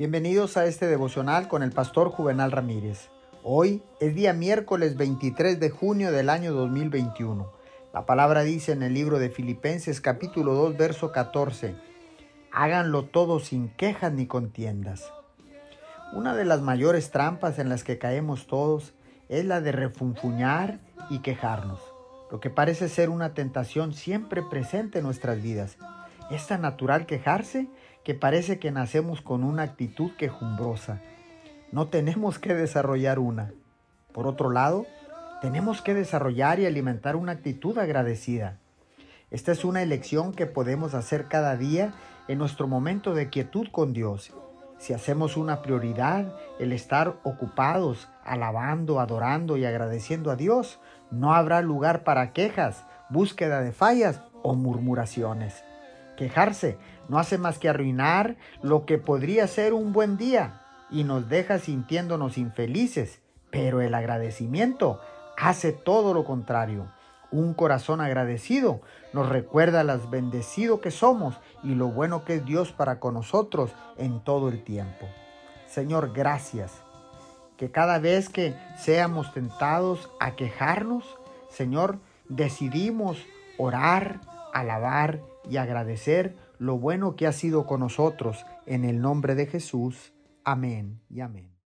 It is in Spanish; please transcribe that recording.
Bienvenidos a este devocional con el pastor Juvenal Ramírez. Hoy es día miércoles 23 de junio del año 2021. La palabra dice en el libro de Filipenses capítulo 2 verso 14, háganlo todo sin quejas ni contiendas. Una de las mayores trampas en las que caemos todos es la de refunfuñar y quejarnos, lo que parece ser una tentación siempre presente en nuestras vidas. Es tan natural quejarse que parece que nacemos con una actitud quejumbrosa. No tenemos que desarrollar una. Por otro lado, tenemos que desarrollar y alimentar una actitud agradecida. Esta es una elección que podemos hacer cada día en nuestro momento de quietud con Dios. Si hacemos una prioridad el estar ocupados, alabando, adorando y agradeciendo a Dios, no habrá lugar para quejas, búsqueda de fallas o murmuraciones. Quejarse no hace más que arruinar lo que podría ser un buen día y nos deja sintiéndonos infelices, pero el agradecimiento hace todo lo contrario. Un corazón agradecido nos recuerda las bendecido que somos y lo bueno que es Dios para con nosotros en todo el tiempo. Señor, gracias. Que cada vez que seamos tentados a quejarnos, Señor, decidimos orar, alabar y agradecer lo bueno que ha sido con nosotros. En el nombre de Jesús. Amén y amén.